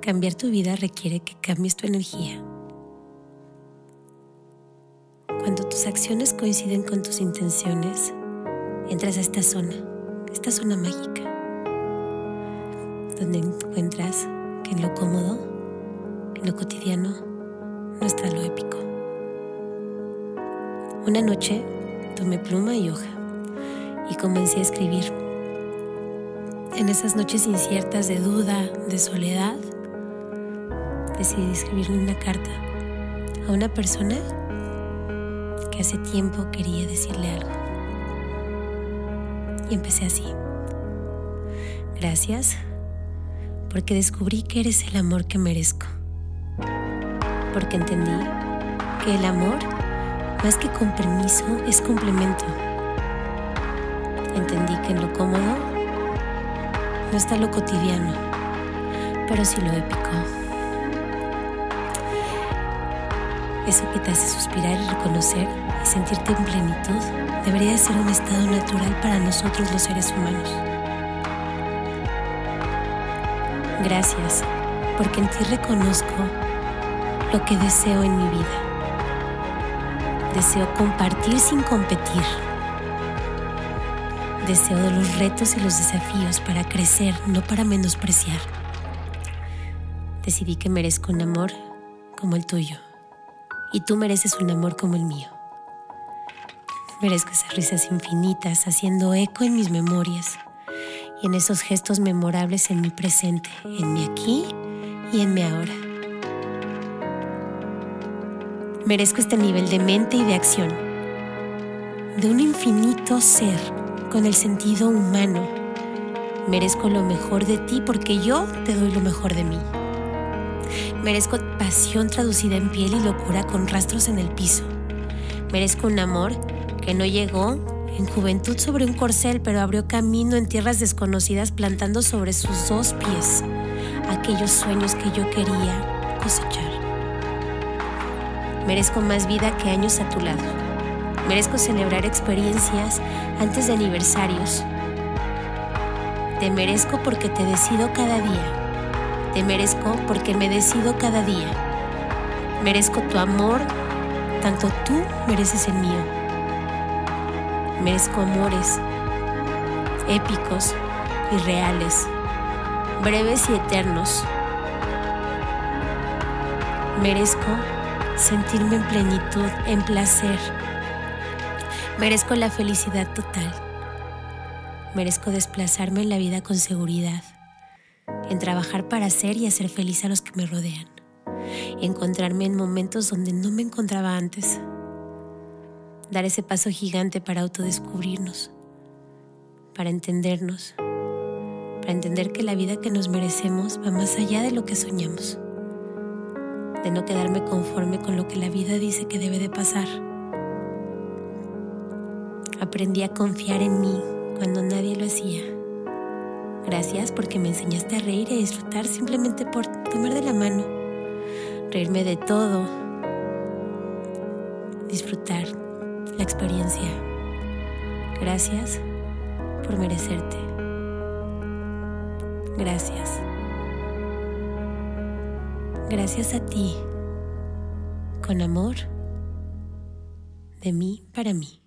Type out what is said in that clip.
cambiar tu vida requiere que cambies tu energía. Cuando tus acciones coinciden con tus intenciones, entras a esta zona, esta zona mágica, donde encuentras que en lo cómodo, en lo cotidiano, no está lo épico. Una noche tomé pluma y hoja y comencé a escribir. En esas noches inciertas de duda, de soledad, decidí escribirle una carta a una persona que hace tiempo quería decirle algo. Y empecé así. Gracias porque descubrí que eres el amor que merezco. Porque entendí que el amor, más que con permiso, es complemento. Entendí que en lo cómodo no está lo cotidiano, pero sí lo épico. Eso que te hace suspirar y reconocer y sentirte en plenitud debería ser un estado natural para nosotros los seres humanos. Gracias, porque en ti reconozco lo que deseo en mi vida. Deseo compartir sin competir. Deseo de los retos y los desafíos para crecer, no para menospreciar. Decidí que merezco un amor como el tuyo y tú mereces un amor como el mío. Merezco esas risas infinitas haciendo eco en mis memorias y en esos gestos memorables en mi presente, en mi aquí y en mi ahora. Merezco este nivel de mente y de acción, de un infinito ser con el sentido humano. Merezco lo mejor de ti porque yo te doy lo mejor de mí. Merezco pasión traducida en piel y locura con rastros en el piso. Merezco un amor que no llegó en juventud sobre un corcel, pero abrió camino en tierras desconocidas plantando sobre sus dos pies aquellos sueños que yo quería cosechar. Merezco más vida que años a tu lado. Merezco celebrar experiencias antes de aniversarios. Te merezco porque te decido cada día te merezco porque me decido cada día. Merezco tu amor, tanto tú mereces el mío. Merezco amores épicos y reales, breves y eternos. Merezco sentirme en plenitud, en placer. Merezco la felicidad total. Merezco desplazarme en la vida con seguridad en trabajar para ser y hacer feliz a los que me rodean, encontrarme en momentos donde no me encontraba antes, dar ese paso gigante para autodescubrirnos, para entendernos, para entender que la vida que nos merecemos va más allá de lo que soñamos, de no quedarme conforme con lo que la vida dice que debe de pasar. Aprendí a confiar en mí cuando nadie lo hacía Gracias porque me enseñaste a reír y a disfrutar simplemente por tomar de la mano, reírme de todo, disfrutar la experiencia. Gracias por merecerte. Gracias. Gracias a ti, con amor, de mí para mí.